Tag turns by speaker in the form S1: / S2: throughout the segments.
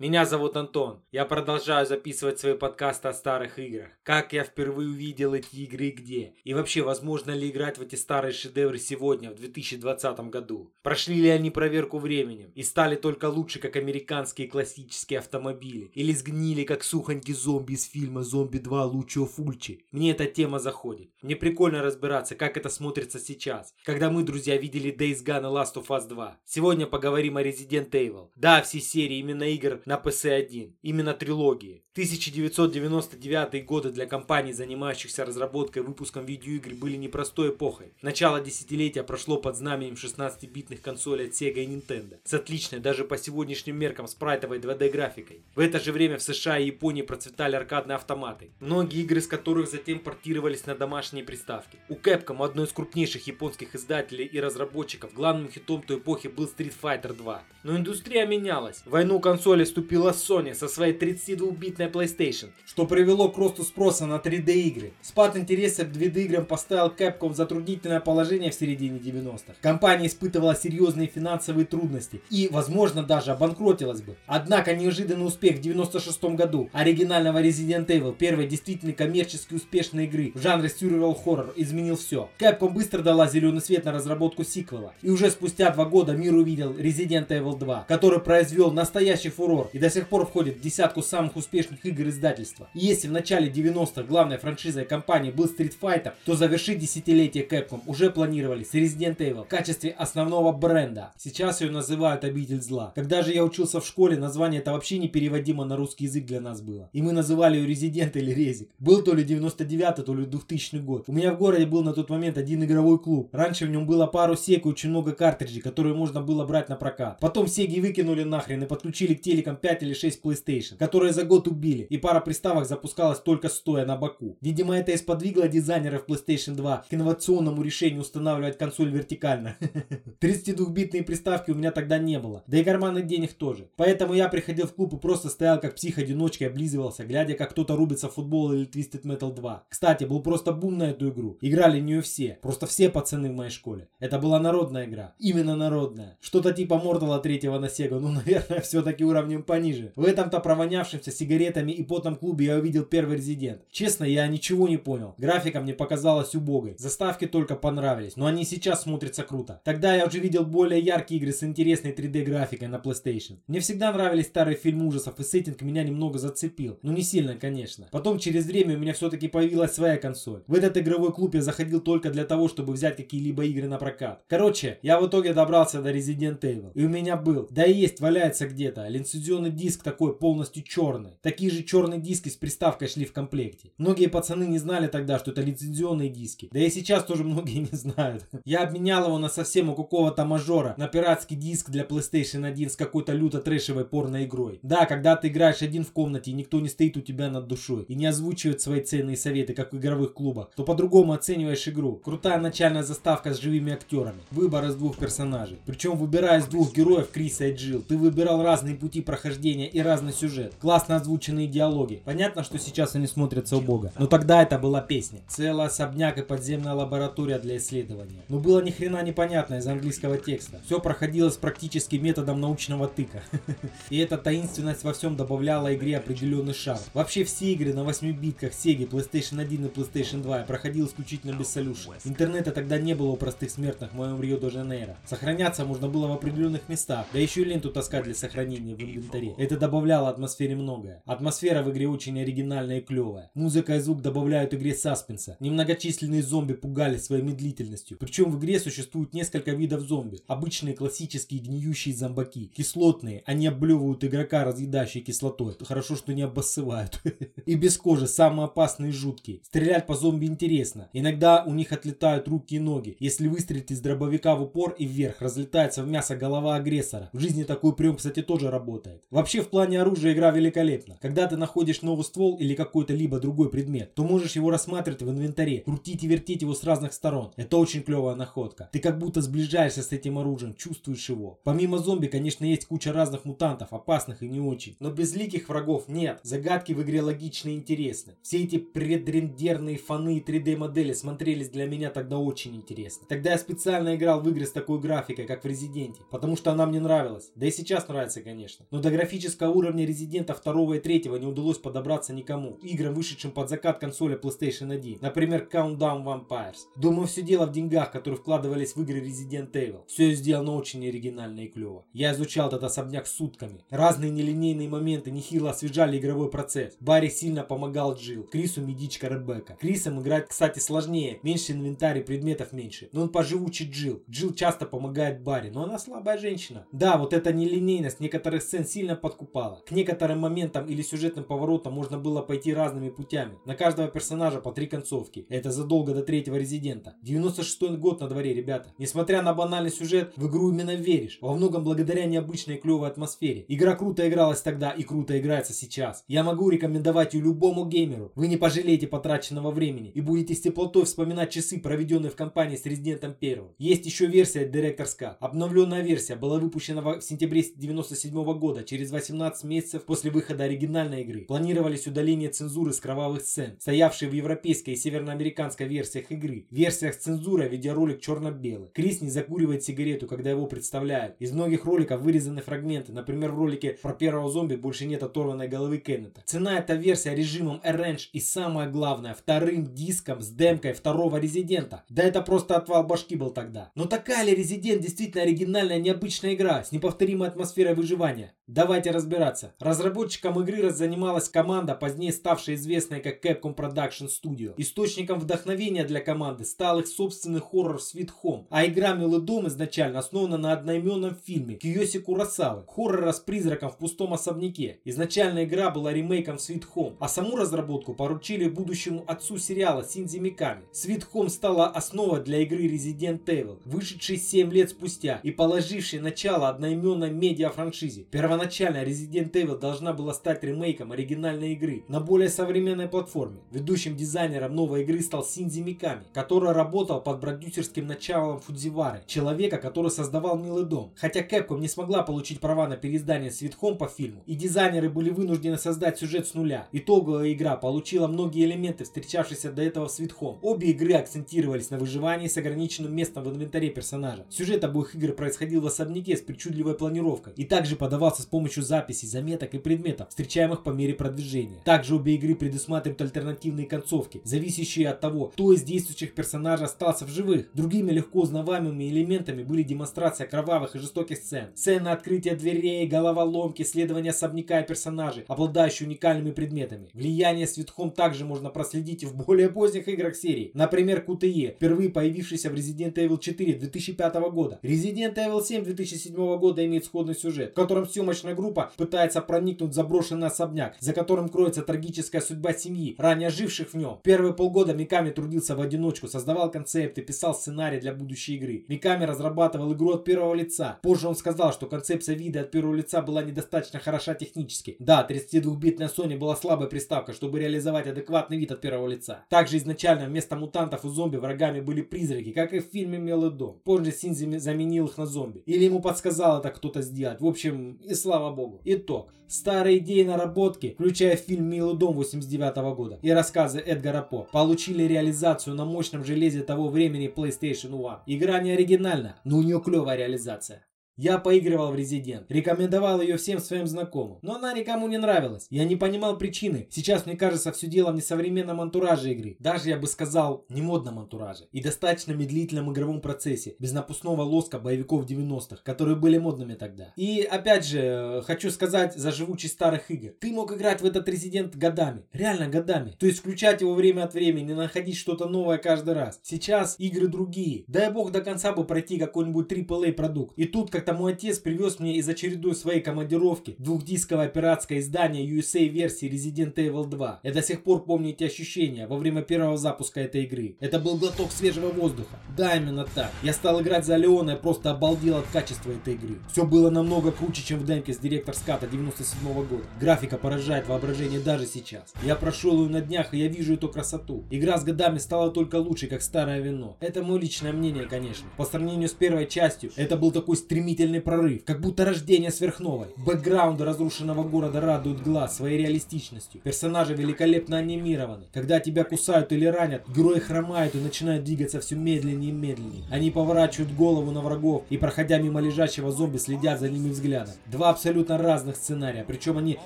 S1: Меня зовут Антон. Я продолжаю записывать свои подкасты о старых играх. Как я впервые увидел эти игры и где. И вообще, возможно ли играть в эти старые шедевры сегодня, в 2020 году. Прошли ли они проверку временем и стали только лучше, как американские классические автомобили. Или сгнили, как сухонький зомби из фильма «Зомби 2. Лучо Фульчи». Мне эта тема заходит. Мне прикольно разбираться, как это смотрится сейчас. Когда мы, друзья, видели Days Gone и Last of Us 2. Сегодня поговорим о Resident Evil. Да, все серии именно игр на PC1, именно трилогии. 1999 годы для компаний, занимающихся разработкой и выпуском видеоигр, были непростой эпохой. Начало десятилетия прошло под знаменем 16-битных консолей от Sega и Nintendo, с отличной даже по сегодняшним меркам спрайтовой 2D графикой. В это же время в США и Японии процветали аркадные автоматы, многие игры из которых затем портировались на домашние приставки. У Capcom, одной из крупнейших японских издателей и разработчиков, главным хитом той эпохи был Street Fighter 2. Но индустрия менялась. войну консоли вступила Sony со своей 32-битной PlayStation, что привело к росту спроса на 3D игры. Спад интереса к 2D играм поставил Capcom в затруднительное положение в середине 90-х. Компания испытывала серьезные финансовые трудности и, возможно, даже обанкротилась бы. Однако неожиданный успех в 96 году оригинального Resident Evil, первой действительно коммерчески успешной игры в жанре survival horror, изменил все. Capcom быстро дала зеленый свет на разработку сиквела. И уже спустя два года мир увидел Resident Evil 2, который произвел настоящий фурор и до сих пор входит в десятку самых успешных игр издательства. И если в начале 90-х главной франшизой компании был Street Fighter, то завершить десятилетие Capcom уже планировали с Resident Evil в качестве основного бренда. Сейчас ее называют Обитель Зла. Когда же я учился в школе, название это вообще не переводимо на русский язык для нас было. И мы называли ее Resident или Резик. Был то ли 99 то ли 2000 год. У меня в городе был на тот момент один игровой клуб. Раньше в нем было пару сек и очень много картриджей, которые можно было брать на прокат. Потом сеги выкинули нахрен и подключили к телекам 5 или 6 PlayStation, которые за год убили, и пара приставок запускалась только стоя на боку. Видимо, это и сподвигло дизайнеров PlayStation 2 к инновационному решению устанавливать консоль вертикально. 32-битные приставки у меня тогда не было, да и карманных денег тоже. Поэтому я приходил в клуб и просто стоял как псих-одиночка и облизывался, глядя как кто-то рубится в футбол или Twisted Metal 2. Кстати, был просто бум на эту игру. Играли в нее все, просто все пацаны в моей школе. Это была народная игра, именно народная. Что-то типа Мортала третьего на Sega, ну наверное все-таки уровнем пониже. В этом-то провонявшемся сигаретами и потом клубе я увидел первый резидент. Честно, я ничего не понял. Графика мне показалась убогой. Заставки только понравились, но они сейчас смотрятся круто. Тогда я уже видел более яркие игры с интересной 3D графикой на PlayStation. Мне всегда нравились старые фильмы ужасов и сеттинг меня немного зацепил. Но не сильно, конечно. Потом через время у меня все-таки появилась своя консоль. В этот игровой клуб я заходил только для того, чтобы взять какие-либо игры на прокат. Короче, я в итоге добрался до Resident Evil. И у меня был, да и есть, валяется где-то, лицензионный диск такой полностью черный. Такие же черные диски с приставкой шли в комплекте. Многие пацаны не знали тогда, что это лицензионные диски. Да и сейчас тоже многие не знают. Я обменял его на совсем у какого-то мажора, на пиратский диск для PlayStation 1 с какой-то люто трэшевой порной игрой. Да, когда ты играешь один в комнате и никто не стоит у тебя над душой и не озвучивает свои ценные советы, как в игровых клубах, то по-другому оцениваешь игру. Крутая начальная заставка с живыми актерами. Выбор из двух персонажей. Причем выбирая из двух героев Криса и Джилл, ты выбирал разные пути прохождения и разный сюжет. Классно озвученные диалоги. Понятно, что сейчас они смотрятся убого. Но тогда это была песня. Целый особняк и подземная лаборатория для исследования. Но было ни хрена непонятно из английского текста. Все проходилось практически методом научного тыка. И эта таинственность во всем добавляла игре определенный шар. Вообще все игры на 8 битках Sega, PlayStation 1 и PlayStation 2 я проходил исключительно без солюшена. Интернета тогда не было у простых смертных в моем Рио-де-Жанейро. Сохраняться можно было в определенных местах, да еще и ленту таскать для сохранения в инвентаре. Это добавляло атмосфере многое. Атмосфера в игре очень оригинальная и клевая. Музыка и звук добавляют игре саспенса. Немногочисленные зомби пугали своей медлительностью. Причем в игре существует несколько видов зомби. Обычные классические гниющие зомбаки. Кислотные, они облевывают игрока разъедающей кислотой. Хорошо, что не обоссывают. И без кожи, самые опасные и жуткие. Стрелять по зомби интересно. Иногда у них отлетают руки и ноги. Если выстрелить из дробовика в упор и вверх, разлетается в мясо голова агрессора. В жизни такой прием, кстати, тоже работает. Вообще в плане оружия игра великолепна. Когда ты находишь новый ствол или какой-то либо другой предмет, то можешь его рассматривать в инвентаре, крутить и вертеть его с разных сторон. Это очень клевая находка. Ты как будто сближаешься с этим оружием, чувствуешь его. Помимо зомби, конечно, есть куча разных мутантов, опасных и не очень. Но безликих врагов нет. Загадки в игре логичны и интересны. Все эти предрендерные фаны и 3D модели смотрелись для меня тогда очень интересно. Тогда я специально играл в игры с такой графикой, как в Резиденте, потому что она мне нравилась. Да и сейчас нравится, конечно. Но до графического уровня Резидента 2 и 3 не удалось подобраться никому. Играм, вышедшим под закат консоли PlayStation 1. Например, Countdown Vampires. Думаю, все дело в деньгах, которые вкладывались в игры Resident Evil. Все сделано очень оригинально и клево. Я изучал этот особняк сутками. Разные нелинейные моменты нехило освежали игровой процесс. Барри сильно помогал Джилл. Крису медичка Ребекка. Крисом играть, кстати, сложнее. Меньше инвентарь, предметов меньше. Но он поживучий Джилл. Джилл часто помогает Барри, но она слабая женщина. Да, вот эта нелинейность некоторых сцен сильно подкупала. К некоторым моментам или сюжетным поворотам можно было пойти разными путями. На каждого персонажа по три концовки. Это задолго до третьего резидента. 96 год на дворе, ребята. Несмотря на банальный сюжет, в игру именно веришь. Во многом благодаря необычной клевой атмосфере. Игра круто игралась тогда и круто играется сейчас. Я могу рекомендовать ее любому геймеру. Вы не пожалеете потраченного времени и будете с теплотой вспоминать часы, проведенные в компании с Резидентом 1. Есть еще версия Director's Cut. Обновленная версия была выпущена в сентябре 97 года, через 18 месяцев после выхода оригинальной игры. Планировались удаление цензуры с кровавых сцен, стоявшие в европейской и северноамериканской версиях игры. В версиях с цензурой видеоролик черно-белый. Крис не закуривает сигарету, когда его представляют. Из многих роликов вырезаны фрагменты. Например, в ролике про первого зомби больше нет оторванной головы Кеннета. Цена эта версия режимом Arrange и самое главное, вторым диском с демкой второго Резидента. Да это просто отвал башки был тогда. Но такая ли Резидент действительно оригинальная необычная игра с неповторимой атмосферой выживания? Давайте разбираться. Разработчиком игры занималась команда, позднее ставшая известной как Capcom Production Studio. Источником вдохновения для команды стал их собственный хоррор Sweet Home, а игра Милый дом изначально основана на одноименном фильме Киоси Курасавы, хоррора с призраком в пустом особняке. Изначально игра была ремейком Sweet Home, а саму разработку поручили будущему отцу сериала Синзи Миками. Sweet Home стала основой для игры Resident Evil, вышедшей 7 лет спустя и положившей начало одноименной медиа-франшизе. Первоначально Resident Evil должна была стать ремейком оригинальной игры на более современной платформе. Ведущим дизайнером новой игры стал Синзи Миками, который работал под продюсерским началом Фудзивары, человека, который создавал Милый дом. Хотя Capcom не смогла получить права на переиздание Sweet Home по фильму, и дизайнеры были вынуждены создать сюжет с нуля. Итоговая игра получила многие элементы, встречавшиеся до этого в Sweet Home. Обе игры акцентировались на выживании с ограниченным местом в инвентаре персонажа. Сюжет обоих игр происходил в особняке с причудливой планировкой и также подавался с помощью записей, заметок и предметов, встречаемых по мере продвижения. Также обе игры предусматривают альтернативные концовки, зависящие от того, кто из действующих персонажей остался в живых. Другими легко узнаваемыми элементами были демонстрация кровавых и жестоких сцен, сцены открытия дверей, головоломки, исследования особняка и персонажей, обладающие уникальными предметами. Влияние Sweet также можно проследить и в более поздних играх серии. Например, QTE, впервые появившийся в Resident Evil 4 2005 года. Resident Evil 7 2007 года имеет сходный сюжет, в котором съемочная группа пытается проникнуть в заброшенный особняк, за которым кроется трагическая судьба семьи, ранее живших в нем. Первые полгода Миками трудился в одиночку, создавал концепты, писал сценарий для будущей игры. Миками разрабатывал игру от первого лица. Позже он сказал, что концепция вида от первого лица была недостаточно хороша технически. Да, 32-битная Sony была слабой приставкой, чтобы реализовать адекватный вид от первого лица. Также изначально вместо мутантов и зомби врагами были призраки, как и в фильме «Милый дом». Позже Синзи заменил их на зомби. Или ему подсказал это кто-то сделать. В общем, и слава богу. Итог. Старые идеи наработки, включая фильм «Милый дом» 89 года и рассказы Эдгара По, получили реализацию на мощном железе того времени PlayStation 1. Игра не оригинальна, но у нее клевая реализация. Я поигрывал в Resident, рекомендовал ее всем своим знакомым, но она никому не нравилась. Я не понимал причины. Сейчас мне кажется все дело в несовременном антураже игры. Даже я бы сказал, не модном антураже. И достаточно медлительном игровом процессе, без напускного лоска боевиков 90-х, которые были модными тогда. И опять же, э, хочу сказать за живучесть старых игр. Ты мог играть в этот Resident годами. Реально годами. То есть включать его время от времени, находить что-то новое каждый раз. Сейчас игры другие. Дай бог до конца бы пройти какой-нибудь AAA продукт. И тут, как как-то мой отец привез мне из очередной своей командировки двухдисковое пиратское издание USA версии Resident Evil 2. Я до сих пор помню эти ощущения во время первого запуска этой игры. Это был глоток свежего воздуха. Да, именно так. Я стал играть за Леона и просто обалдел от качества этой игры. Все было намного круче, чем в демке с директор ската 97 -го года. Графика поражает воображение даже сейчас. Я прошел ее на днях и я вижу эту красоту. Игра с годами стала только лучше, как старое вино. Это мое личное мнение, конечно. По сравнению с первой частью, это был такой стремительный прорыв, как будто рождение сверхновой. Бэкграунды разрушенного города радуют глаз своей реалистичностью. Персонажи великолепно анимированы. Когда тебя кусают или ранят, герои хромают и начинают двигаться все медленнее и медленнее. Они поворачивают голову на врагов и, проходя мимо лежащего зомби, следят за ними взглядом. Два абсолютно разных сценария, причем они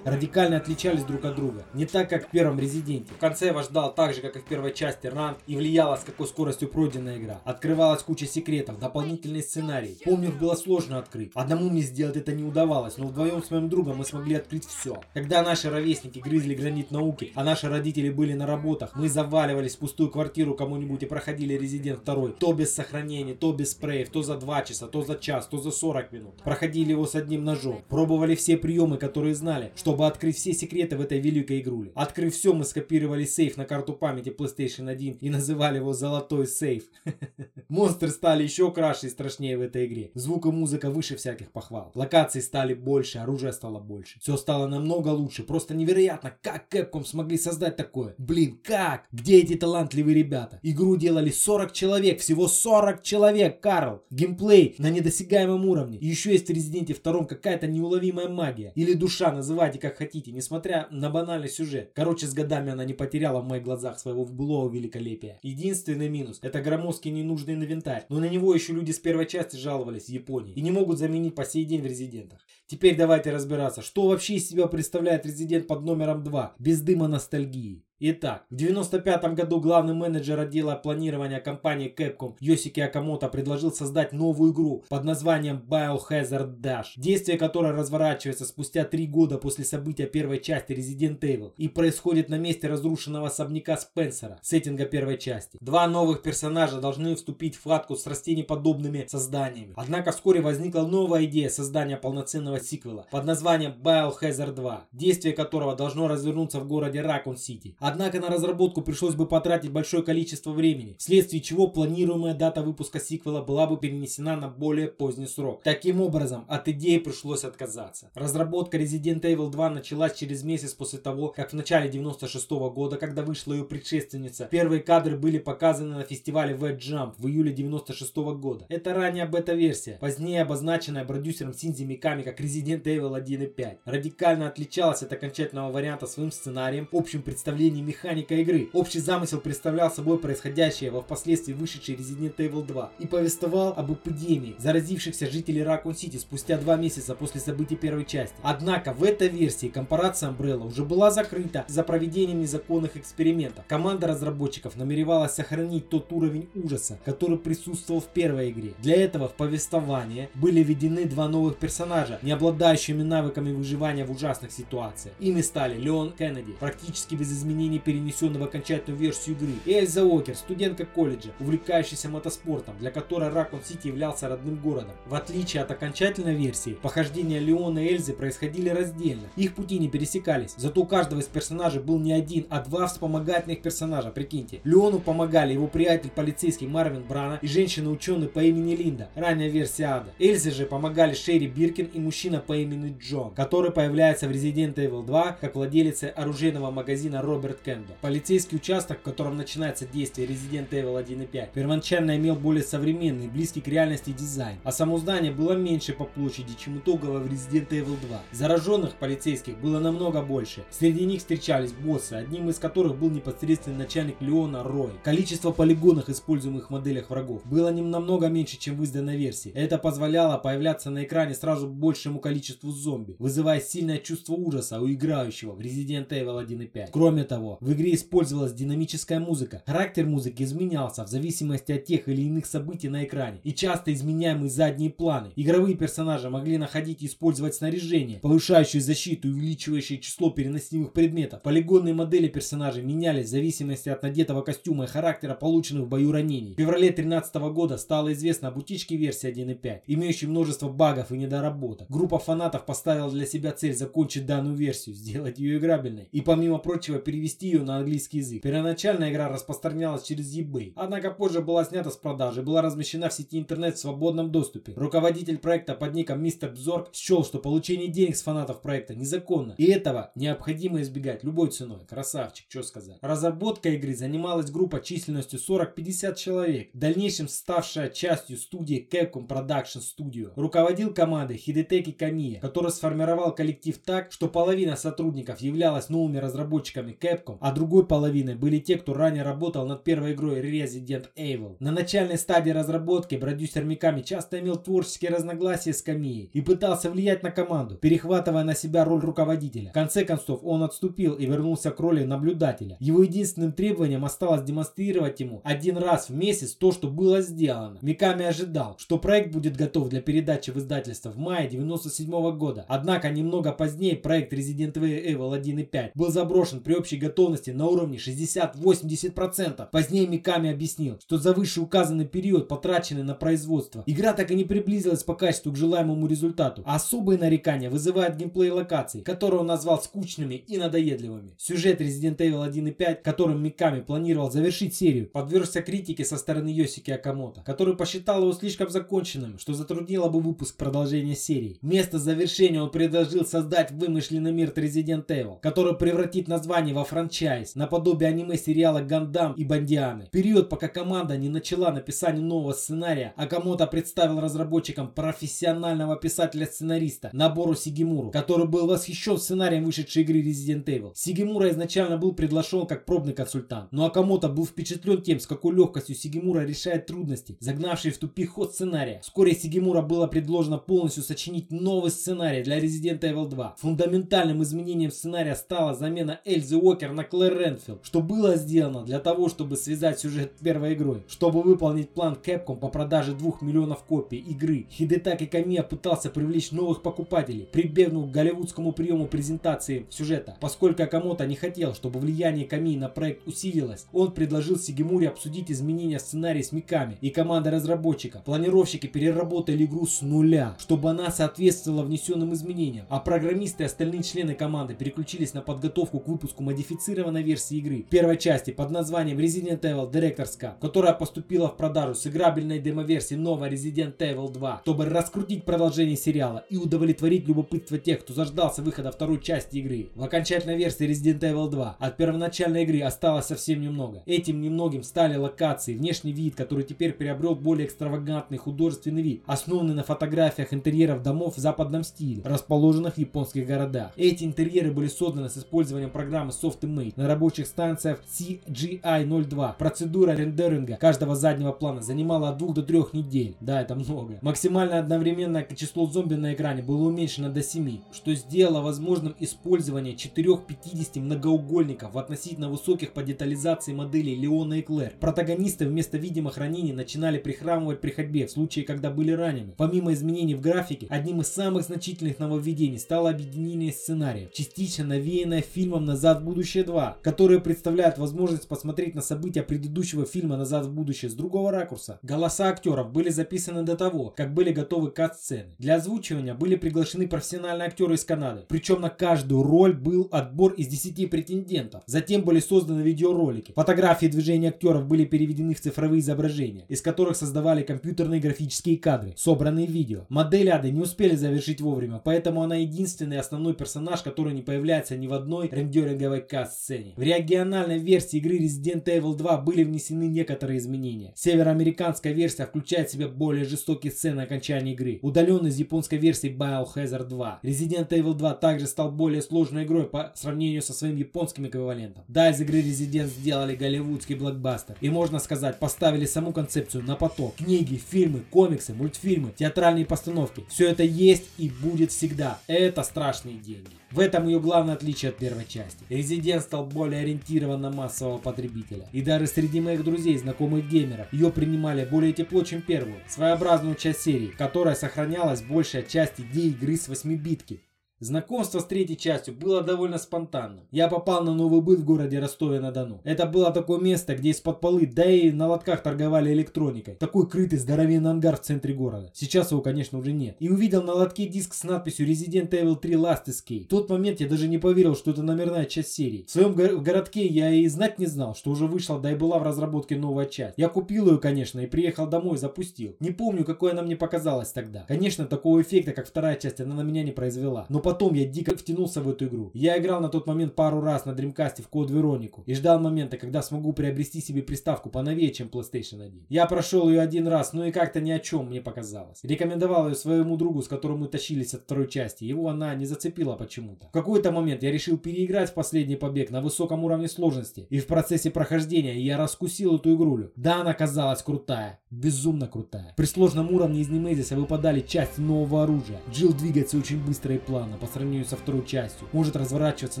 S1: радикально отличались друг от друга. Не так, как в первом Резиденте. В конце вас ждал так же, как и в первой части ранг и влияла, с какой скоростью пройденная игра. Открывалась куча секретов, дополнительные сценарии. Помню, было сложно открыть. Одному мне сделать это не удавалось, но вдвоем с моим другом мы смогли открыть все. Когда наши ровесники грызли гранит науки, а наши родители были на работах, мы заваливались в пустую квартиру кому-нибудь и проходили Резидент 2. То без сохранения, то без спреев, то за 2 часа, то за час, то за 40 минут. Проходили его с одним ножом. Пробовали все приемы, которые знали, чтобы открыть все секреты в этой великой игруле. Открыв все, мы скопировали сейф на карту памяти PlayStation 1 и называли его «Золотой сейф». Монстры стали еще краше и страшнее в этой игре. Звук и музыка выше всяких похвал. Локации стали больше, оружие стало больше. Все стало намного лучше. Просто невероятно, как Capcom смогли создать такое. Блин, как? Где эти талантливые ребята? Игру делали 40 человек, всего 40 человек, Карл. Геймплей на недосягаемом уровне. И еще есть в Резиденте втором какая-то неуловимая магия. Или душа, называйте как хотите, несмотря на банальный сюжет. Короче, с годами она не потеряла в моих глазах своего былого великолепия. Единственный минус – это громоздкий ненужный инвентарь. Но на него еще люди с первой части жаловались в Японии. И не могут заменить по сей день в Резидентах. Теперь давайте разбираться, что вообще из себя представляет Резидент под номером 2, без дыма ностальгии. Итак, в 95 году главный менеджер отдела планирования компании Capcom Йосики Акамото предложил создать новую игру под названием Biohazard Dash, действие которой разворачивается спустя три года после события первой части Resident Evil и происходит на месте разрушенного особняка Спенсера, сеттинга первой части. Два новых персонажа должны вступить в хватку с растениеподобными созданиями. Однако вскоре возникла новая идея создания полноценного сиквела под названием Biohazard 2, действие которого должно развернуться в городе Ракун-Сити. Однако на разработку пришлось бы потратить большое количество времени, вследствие чего планируемая дата выпуска сиквела была бы перенесена на более поздний срок. Таким образом, от идеи пришлось отказаться. Разработка Resident Evil 2 началась через месяц после того, как в начале 96 -го года, когда вышла ее предшественница, первые кадры были показаны на фестивале Wet Jump в июле 96 -го года. Это ранняя бета-версия, позднее обозначенная продюсером Синзи Миками как Resident Evil 1 и 5. Радикально отличалась от окончательного варианта своим сценарием, общим представлением механика игры. Общий замысел представлял собой происходящее во впоследствии вышедшей Resident Evil 2 и повествовал об эпидемии, заразившихся жителей Ракун Сити спустя два месяца после событий первой части. Однако в этой версии компарация Umbrella уже была закрыта за проведением незаконных экспериментов. Команда разработчиков намеревалась сохранить тот уровень ужаса, который присутствовал в первой игре. Для этого в повествование были введены два новых персонажа, не обладающими навыками выживания в ужасных ситуациях. Ими стали Леон Кеннеди, практически без изменений не перенесен в окончательную версию игры. Эльза Уокер, студентка колледжа, увлекающаяся мотоспортом, для которой Ракон Сити являлся родным городом. В отличие от окончательной версии, похождения Леона и Эльзы происходили раздельно. Их пути не пересекались. Зато у каждого из персонажей был не один, а два вспомогательных персонажа, прикиньте. Леону помогали его приятель полицейский Марвин Брана и женщина-ученый по имени Линда, ранняя версия Ада. Эльзе же помогали Шерри Биркин и мужчина по имени Джон, который появляется в Resident Evil 2 как владелец оружейного магазина Роберт Кэндо. Полицейский участок, в котором начинается действие Resident Evil 1 и 5, первоначально имел более современный, близкий к реальности дизайн, а само здание было меньше по площади, чем итоговое в Resident Evil 2. Зараженных полицейских было намного больше. Среди них встречались боссы, одним из которых был непосредственный начальник Леона Рой. Количество полигонов, используемых в моделях врагов, было не намного меньше, чем в изданной версии. Это позволяло появляться на экране сразу большему количеству зомби, вызывая сильное чувство ужаса у играющего в Resident Evil 1 и 5. Кроме того, того, в игре использовалась динамическая музыка. Характер музыки изменялся в зависимости от тех или иных событий на экране и часто изменяемые задние планы. Игровые персонажи могли находить и использовать снаряжение, повышающее защиту и увеличивающее число переносимых предметов. Полигонные модели персонажей менялись в зависимости от надетого костюма и характера полученных в бою ранений. В феврале 2013 года стало известно об утечке версии 1.5, имеющей множество багов и недоработок. Группа фанатов поставила для себя цель закончить данную версию, сделать ее играбельной и помимо прочего перевести ее на английский язык. Первоначально игра распространялась через eBay, однако позже была снята с продажи и была размещена в сети интернет в свободном доступе. Руководитель проекта под ником Мистер Бзорг счел, что получение денег с фанатов проекта незаконно, и этого необходимо избегать любой ценой. Красавчик, что сказать. Разработка игры занималась группа численностью 40-50 человек, в дальнейшем ставшая частью студии Capcom Production Studio. Руководил командой Хидетеки Камия, который сформировал коллектив так, что половина сотрудников являлась новыми разработчиками Capcom, а другой половиной были те, кто ранее работал над первой игрой Resident Evil. На начальной стадии разработки продюсер Миками часто имел творческие разногласия с Камией и пытался влиять на команду, перехватывая на себя роль руководителя. В конце концов, он отступил и вернулся к роли наблюдателя. Его единственным требованием осталось демонстрировать ему один раз в месяц то, что было сделано. Миками ожидал, что проект будет готов для передачи в издательство в мае 97 года. Однако немного позднее проект Resident Evil 1 и 5 был заброшен при общей готовности на уровне 60-80%. Позднее Миками объяснил, что за вышеуказанный период, потраченный на производство, игра так и не приблизилась по качеству к желаемому результату. А особые нарекания вызывает геймплей локаций, которые он назвал скучными и надоедливыми. Сюжет Resident Evil 1 и 5, которым Миками планировал завершить серию, подвергся критике со стороны Йосики Акамото, который посчитал его слишком законченным, что затруднило бы выпуск продолжения серии. Вместо завершения он предложил создать вымышленный мир Resident Evil, который превратит название во франчайз, наподобие аниме-сериала Гандам и Бандианы. Период, пока команда не начала написание нового сценария, Акамото представил разработчикам профессионального писателя-сценариста Набору Сигимуру, который был восхищен сценарием вышедшей игры Resident Evil. Сигимура изначально был предложен как пробный консультант, но Акамото был впечатлен тем, с какой легкостью Сигимура решает трудности, загнавшие в тупик ход сценария. Вскоре Сигимура было предложено полностью сочинить новый сценарий для Resident Evil 2. Фундаментальным изменением сценария стала замена Эльзы Уокер на Клэр Ренфилд, что было сделано для того, чтобы связать сюжет первой игрой. Чтобы выполнить план Capcom по продаже 2 миллионов копий игры, Хидетаки Камия пытался привлечь новых покупателей, прибегнув к голливудскому приему презентации сюжета. Поскольку Акамото не хотел, чтобы влияние Камии на проект усилилось, он предложил Сигемуре обсудить изменения сценария с Миками и командой разработчика. Планировщики переработали игру с нуля, чтобы она соответствовала внесенным изменениям, а программисты и остальные члены команды переключились на подготовку к выпуску модифицированной версии игры первой части под названием Resident Evil Director's Cut, которая поступила в продажу с играбельной демоверсией новой Resident Evil 2, чтобы раскрутить продолжение сериала и удовлетворить любопытство тех, кто заждался выхода второй части игры. В окончательной версии Resident Evil 2 от первоначальной игры осталось совсем немного. Этим немногим стали локации, внешний вид, который теперь приобрел более экстравагантный художественный вид, основанный на фотографиях интерьеров домов в западном стиле, расположенных в японских городах. Эти интерьеры были созданы с использованием программы Softimate на рабочих станциях CGI-02. Процедура рендеринга каждого заднего плана занимала от 2 до 3 недель. Да, это много. Максимальное одновременное число зомби на экране было уменьшено до 7, что сделало возможным использование 4-50 многоугольников в относительно высоких по детализации моделей Леона и Клэр. Протагонисты вместо видимых ранений начинали прихрамывать при ходьбе в случае, когда были ранены. Помимо изменений в графике, одним из самых значительных нововведений стало объединение сценариев, частично навеянное фильмом «Назад в будущее 2», которые представляют возможность посмотреть на события предыдущего фильма «Назад в будущее» с другого ракурса. Голоса актеров были записаны до того, как были готовы кат-сцены. Для озвучивания были приглашены профессиональные актеры из Канады, причем на каждую роль был отбор из 10 претендентов. Затем были созданы видеоролики. Фотографии движения актеров были переведены в цифровые изображения, из которых создавали компьютерные графические кадры, собранные видео. Модель Ады не успели завершить вовремя, поэтому она единственный основной персонаж, который не появляется ни в одной рендеринговой каст-сцене. В региональной версии игры Resident Evil 2 были внесены некоторые изменения. Североамериканская версия включает в себя более жестокие сцены окончания игры, удаленные из японской версии Biohazard 2. Resident Evil 2 также стал более сложной игрой по сравнению со своим японским эквивалентом. Да, из игры Resident сделали голливудский блокбастер. И можно сказать, поставили саму концепцию на поток. Книги, фильмы, комиксы, мультфильмы, театральные постановки. Все это есть и будет всегда. Это страшные деньги. В этом ее главное отличие от первой части. Resident стал более ориентирован на массового потребителя. И даже среди моих друзей, знакомых геймеров, ее принимали более тепло, чем первую. Своеобразную часть серии, в которой сохранялась большая часть идей игры с 8-битки. Знакомство с третьей частью было довольно спонтанным. Я попал на новый быт в городе Ростове-на-Дону. Это было такое место, где из-под полы, да и на лотках торговали электроникой. Такой крытый здоровенный ангар в центре города. Сейчас его, конечно, уже нет. И увидел на лотке диск с надписью Resident Evil 3 Last Escape. В тот момент я даже не поверил, что это номерная часть серии. В своем го городке я и знать не знал, что уже вышла, да и была в разработке новая часть. Я купил ее, конечно, и приехал домой, запустил. Не помню, какой она мне показалась тогда. Конечно, такого эффекта, как вторая часть, она на меня не произвела. Но потом я дико втянулся в эту игру. Я играл на тот момент пару раз на Dreamcast в Код Веронику и ждал момента, когда смогу приобрести себе приставку поновее, чем PlayStation 1. Я прошел ее один раз, но и как-то ни о чем мне показалось. Рекомендовал ее своему другу, с которым мы тащились от второй части. Его она не зацепила почему-то. В какой-то момент я решил переиграть в последний побег на высоком уровне сложности. И в процессе прохождения я раскусил эту игрулю. Да, она казалась крутая. Безумно крутая. При сложном уровне из Немезиса выпадали части нового оружия. Джилл двигается очень быстро и плавно по сравнению со второй частью. Может разворачиваться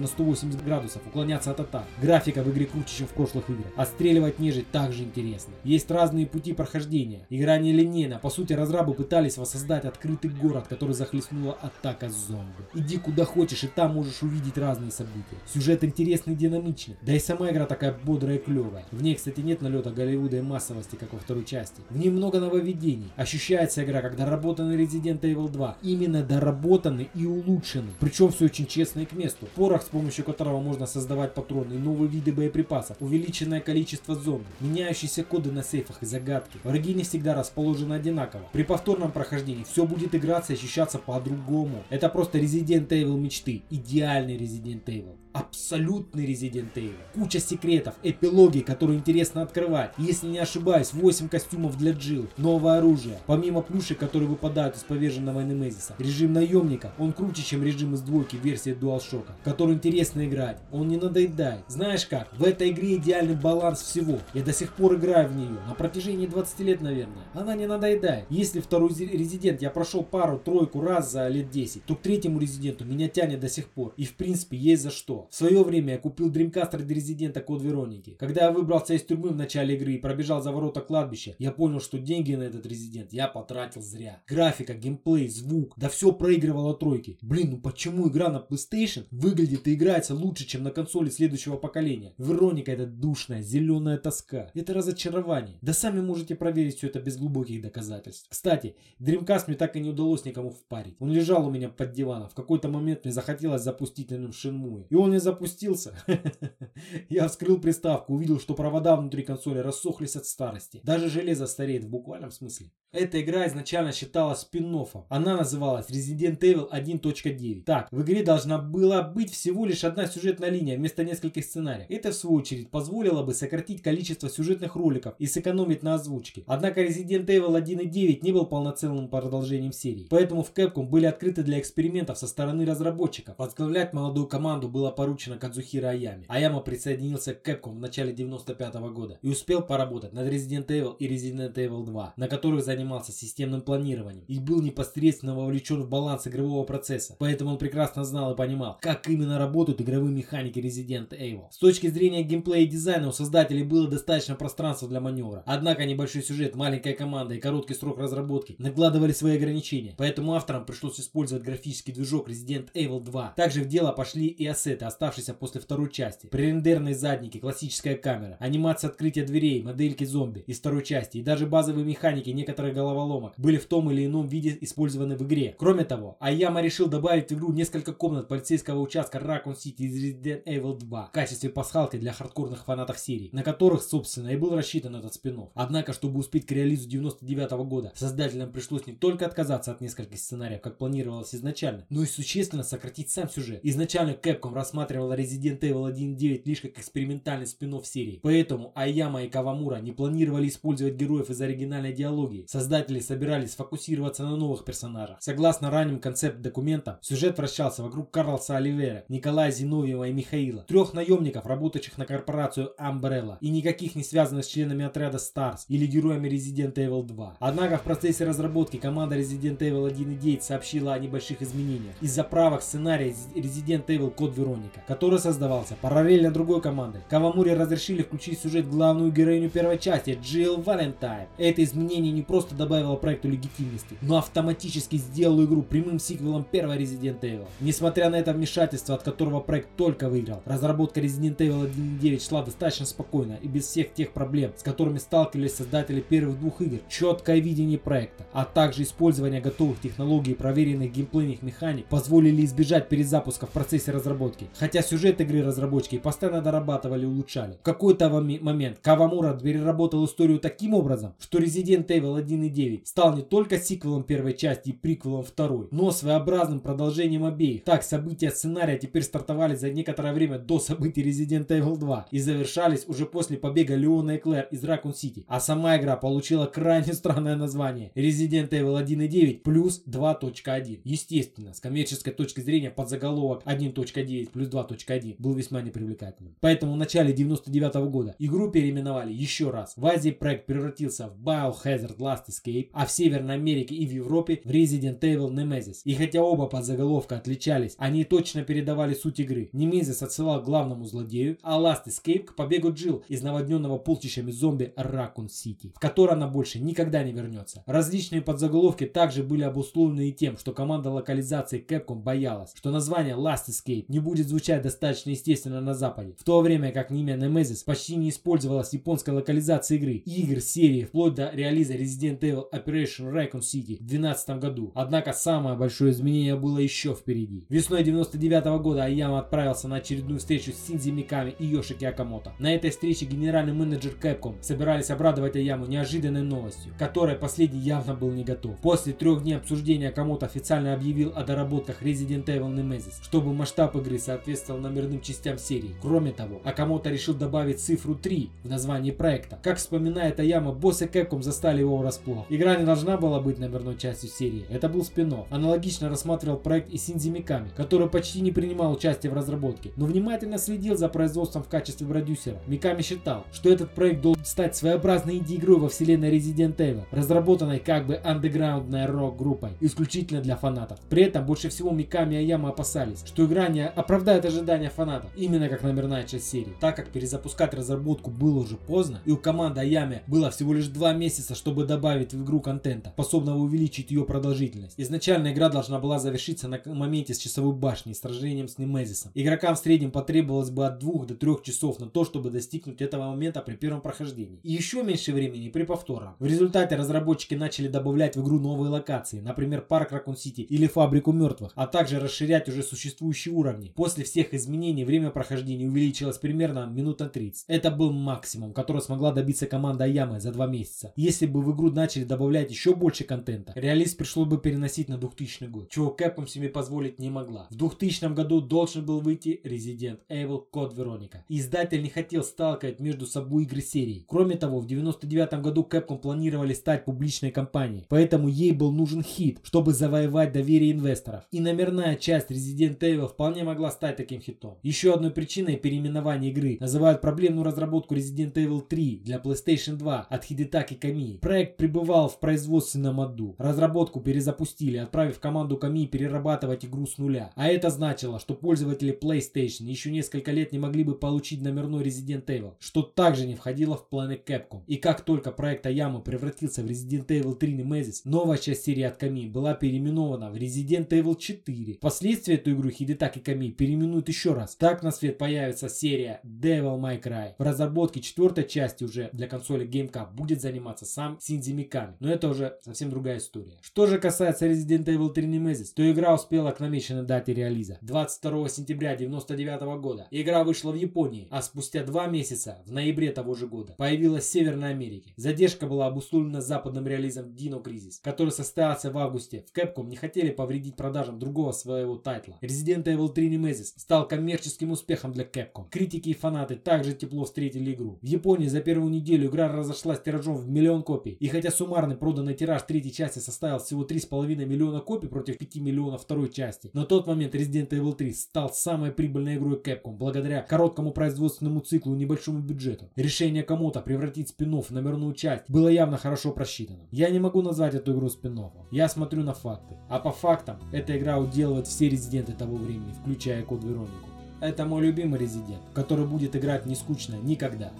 S1: на 180 градусов, уклоняться от атак. Графика в игре круче, чем в прошлых играх. Отстреливать нежить также интересно. Есть разные пути прохождения. Игра не линейна. По сути, разрабы пытались воссоздать открытый город, который захлестнула атака зомби. Иди куда хочешь, и там можешь увидеть разные события. Сюжет интересный и динамичный. Да и сама игра такая бодрая и клевая. В ней, кстати, нет налета Голливуда и массовости, как во второй части. В ней много нововведений. Ощущается игра как доработанный Resident Evil 2. Именно доработанный и улучшенный. Причем все очень честно и к месту. Порох, с помощью которого можно создавать патроны и новые виды боеприпасов, увеличенное количество зомби, меняющиеся коды на сейфах и загадки. Враги не всегда расположены одинаково. При повторном прохождении все будет играться и ощущаться по-другому. Это просто Resident Evil мечты. Идеальный Resident Evil. Абсолютный Resident Evil. Куча секретов, эпилоги, которые интересно открывать. Если не ошибаюсь, 8 костюмов для Джилл, новое оружие. Помимо плюшек, которые выпадают из поверженного Немезиса. Режим наемника, он круче, чем режим из двойки версии DualShock, в которую интересно играть. Он не надоедает. Знаешь как, в этой игре идеальный баланс всего. Я до сих пор играю в нее, на протяжении 20 лет, наверное. Она не надоедает. Если второй Resident я прошел пару-тройку раз за лет 10, то к третьему Резиденту меня тянет до сих пор. И в принципе есть за что. В свое время я купил Dreamcast ради Резидента Код Вероники. Когда я выбрался из тюрьмы в начале игры и пробежал за ворота кладбища, я понял, что деньги на этот Резидент я потратил зря. Графика, геймплей, звук, да все проигрывало тройки. Блин, ну почему игра на PlayStation выглядит и играется лучше, чем на консоли следующего поколения? Вероника это душная, зеленая тоска. Это разочарование. Да сами можете проверить все это без глубоких доказательств. Кстати, Dreamcast мне так и не удалось никому впарить. Он лежал у меня под диваном. В какой-то момент мне захотелось запустить на нем Shenmue. И он не запустился. Я вскрыл приставку, увидел, что провода внутри консоли рассохлись от старости. Даже железо стареет в буквальном смысле. Эта игра изначально считалась спин -оффом. Она называлась Resident Evil 1.9. Так, в игре должна была быть всего лишь одна сюжетная линия вместо нескольких сценариев. Это в свою очередь позволило бы сократить количество сюжетных роликов и сэкономить на озвучке. Однако Resident Evil 1.9 не был полноценным продолжением серии. Поэтому в Capcom были открыты для экспериментов со стороны разработчиков. Возглавлять молодую команду было поручено Кадзухира Аями. Аяма присоединился к Capcom в начале 95 -го года и успел поработать над Resident Evil и Resident Evil 2, на которых занимался системным планированием и был непосредственно вовлечен в баланс игрового процесса. Поэтому он прекрасно знал и понимал, как именно работают игровые механики Resident Evil. С точки зрения геймплея и дизайна у создателей было достаточно пространства для маневра. Однако небольшой сюжет, маленькая команда и короткий срок разработки накладывали свои ограничения. Поэтому авторам пришлось использовать графический движок Resident Evil 2. Также в дело пошли и ассеты, оставшиеся после второй части. Пререндерные задники, классическая камера, анимация открытия дверей, модельки зомби из второй части и даже базовые механики некоторых головоломок были в том или ином виде использованы в игре. Кроме того, Аяма решил добавить в игру несколько комнат полицейского участка Raccoon City из Resident Evil 2 в качестве пасхалки для хардкорных фанатов серии, на которых, собственно, и был рассчитан этот спин -офф. Однако, чтобы успеть к релизу 99 -го года, создателям пришлось не только отказаться от нескольких сценариев, как планировалось изначально, но и существенно сократить сам сюжет. Изначально Capcom рассматривала Resident Evil 1.9 лишь как экспериментальный спин серии. Поэтому Аяма и Кавамура не планировали использовать героев из оригинальной диалогии. Создатели собирались сфокусироваться на новых персонажах. Согласно ранним концепт-документам, сюжет вращался вокруг Карлса Оливера, Николая Зиновьева и Михаила, трех наемников, работающих на корпорацию Umbrella, и никаких не связанных с членами отряда Stars или героями Resident Evil 2. Однако в процессе разработки команда Resident Evil 1 и 9 сообщила о небольших изменениях из-за правок сценария Resident Evil Код Вероника, который создавался параллельно другой командой. Кавамури разрешили включить в сюжет главную героиню первой части Джилл Валентайн. Это изменение не просто добавило проекту легитимности, но автоматически сделало игру прямым сиквелом первой Resident Evil. Несмотря на это вмешательство, от которого проект только выиграл, разработка Resident Evil 1.9 шла достаточно спокойно и без всех тех проблем, с которыми сталкивались создатели первых двух игр. Четкое видение проекта, а также использование готовых технологий и проверенных геймплейных механик позволили избежать перезапуска в процессе разработки. Хотя сюжет игры разработчики постоянно дорабатывали и улучшали. В какой-то момент Кавамура переработал историю таким образом, что Resident Evil 1.9 стал не только сиквелом первой части и приквелом второй, но своеобразным продолжением обеих. Так, события сценария теперь стартовали за некоторое время до событий Resident Evil 2 и завершались уже после побега Леона и Клэр из Raccoon City. А сама игра получила крайне странное название Resident Evil 1.9 плюс 2.1. Естественно, с коммерческой точки зрения подзаголовок 1.9 плюс 2.1 был весьма непривлекательным. Поэтому в начале 99 -го года игру переименовали еще раз. В Азии проект превратился в Biohazard Last Escape, а в Северной Америке и в Европе в Resident Evil Nemesis. И хотя оба подзаголовка отличались, они точно передавали суть игры. Nemesis отсылал к главному злодею, а Last Escape к побегу Джилл из наводненного полчищами зомби Raccoon City, в который она больше никогда не вернется. Различные подзаголовки также были обусловлены и тем, что команда локализации Capcom боялась, что название Last Escape не будет звучать достаточно естественно на Западе, в то время как имя Nemesis почти не использовалось в японской локализации игры и игр серии вплоть до релиза Resident Evil Operation Raccoon City в 2012 году. Однако самое большое изменение было еще впереди. Весной 99 -го года Аяма отправился на очередную встречу с Синдзи Миками и Йошики Акамото. На этой встрече генеральный менеджер Capcom собирались обрадовать Аяму неожиданной новостью, которой последний явно был не готов. После трех дней обсуждения Акамото официально объявил о доработках Resident Evil Nemesis, чтобы масштаб игры соответствовал номерным частям серии. Кроме того, Акамото решил добавить цифру 3 в название проекта. Как вспоминает Аяма, боссы Capcom застали его врасплох. Игра не должна была быть номерной частью серии, это был спин -офф. Аналогично рассматривал проект и Синдзи Миками, который почти не принимал участие в разработке, но внимательно следил за производством в качестве продюсера. Миками считал, что этот проект должен стать своеобразной инди-игрой во вселенной Resident Evil, разработанной как бы андеграундной рок-группой, исключительно для фанатов. При этом больше всего Миками и Аяма опасались, что игра не оправдает ожидания фанатов, именно как номерная часть серии, так как перезапускать разработку было уже поздно, и у команды Аями было всего лишь два месяца, чтобы добавить в игру контента, способного увеличить ее продолжительность. Изначально игра должна была завершиться на моменте с часовой башней, сражением с Немезисом. Игрокам в среднем потребовалось бы от 2 до 3 часов на то, чтобы достигнуть этого момента при первом прохождении. И еще меньше времени при повторах. В результате разработчики начали добавлять в игру новые локации, например, парк Ракун Сити или фабрику мертвых, а также расширять уже существующие уровни. После всех изменений время прохождения увеличилось примерно минут на 30. Это был максимум, который смогла добиться команда Ямы за два месяца. Если бы в игру начали добавлять еще больше контента, реалист пришлось бы переносить на 2000 год, чего Capcom себе позволить не могла. В 2000 году должен был выйти Resident Evil Code Veronica. Издатель не хотел сталкивать между собой игры серии. Кроме того, в 99 году Capcom планировали стать публичной компанией, поэтому ей был нужен хит, чтобы завоевать доверие инвесторов. И номерная часть Resident Evil вполне могла стать таким хитом. Еще одной причиной переименования игры называют проблемную разработку Resident Evil 3 для PlayStation 2 от Hidetaki Kamiya. Проект пребывал в производственном аду. Разработку перезапустили, отправив команду Kamiya перерабатывать игру с нуля. А это значило, что пользователи PlayStation еще несколько лет не могли бы получить номерной Resident Evil, что также не входило в планы Capcom. И как только проект Аяма превратился в Resident Evil 3 Nemesis, новая часть серии от Kamiya была переименована в Resident Evil 4. Впоследствии эту игру Hidetaki Kamiya переименуют еще раз. Так на свет появится серия Devil May Cry. В разработке четвертой части уже для консоли GameCube будет заниматься сам Синдзи Миками. Но это уже совсем другая история. Что же касается Resident Evil 3 Nemesis, то игра успела к намеченной дате релиза. 22 сентября 1999 года. Игра вышла в Японии, а спустя два месяца, в ноябре того же года, появилась в Северной Америке. Задержка была обусловлена западным релизом Dino Crisis, который состоялся в августе. В Capcom не хотели повредить продажам другого своего тайтла. Resident Evil 3 Nemesis стал коммерческим успехом для Capcom. Критики и фанаты также тепло встретили игру. В Японии за первую неделю игра разошлась тиражом в миллион копий. И хотя
S2: суммарный проданный тираж третьей части составил всего 3,5 миллиона копий против 5 миллионов второй части, на тот момент Resident Evil 3 стал самой прибыльной игрой Capcom благодаря короткому производственному циклу и небольшому бюджету. Решение кому-то превратить спин в номерную часть было явно хорошо просчитанным. Я не могу назвать эту игру спин -оффом. Я смотрю на факты. А по фактам, эта игра уделывает все резиденты того времени, включая Код Веронику. Это мой любимый резидент, который будет играть не скучно никогда.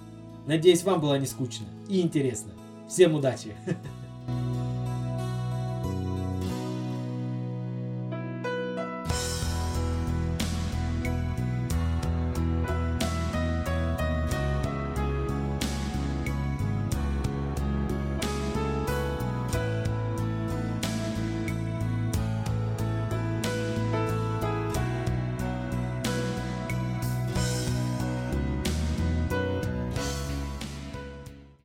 S2: Надеюсь, вам было не скучно и интересно. Всем удачи!